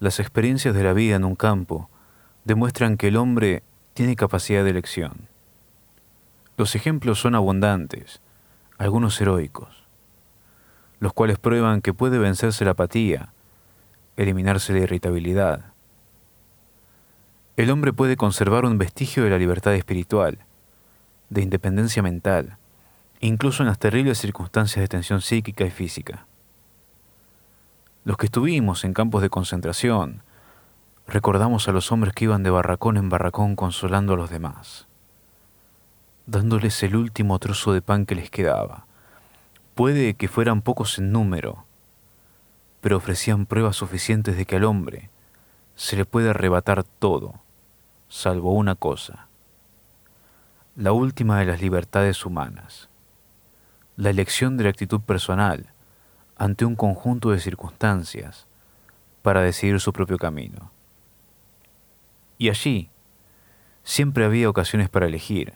Las experiencias de la vida en un campo demuestran que el hombre tiene capacidad de elección. Los ejemplos son abundantes, algunos heroicos, los cuales prueban que puede vencerse la apatía, eliminarse la irritabilidad. El hombre puede conservar un vestigio de la libertad espiritual, de independencia mental, incluso en las terribles circunstancias de tensión psíquica y física. Los que estuvimos en campos de concentración, recordamos a los hombres que iban de barracón en barracón consolando a los demás, dándoles el último trozo de pan que les quedaba. Puede que fueran pocos en número, pero ofrecían pruebas suficientes de que al hombre se le puede arrebatar todo, salvo una cosa, la última de las libertades humanas, la elección de la actitud personal, ante un conjunto de circunstancias para decidir su propio camino. Y allí siempre había ocasiones para elegir.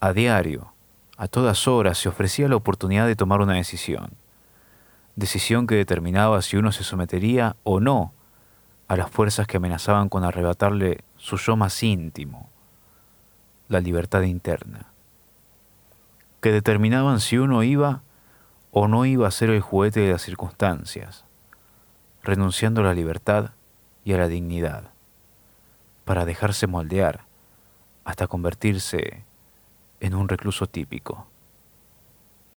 A diario, a todas horas se ofrecía la oportunidad de tomar una decisión, decisión que determinaba si uno se sometería o no a las fuerzas que amenazaban con arrebatarle su yo más íntimo, la libertad interna, que determinaban si uno iba o no iba a ser el juguete de las circunstancias, renunciando a la libertad y a la dignidad, para dejarse moldear hasta convertirse en un recluso típico.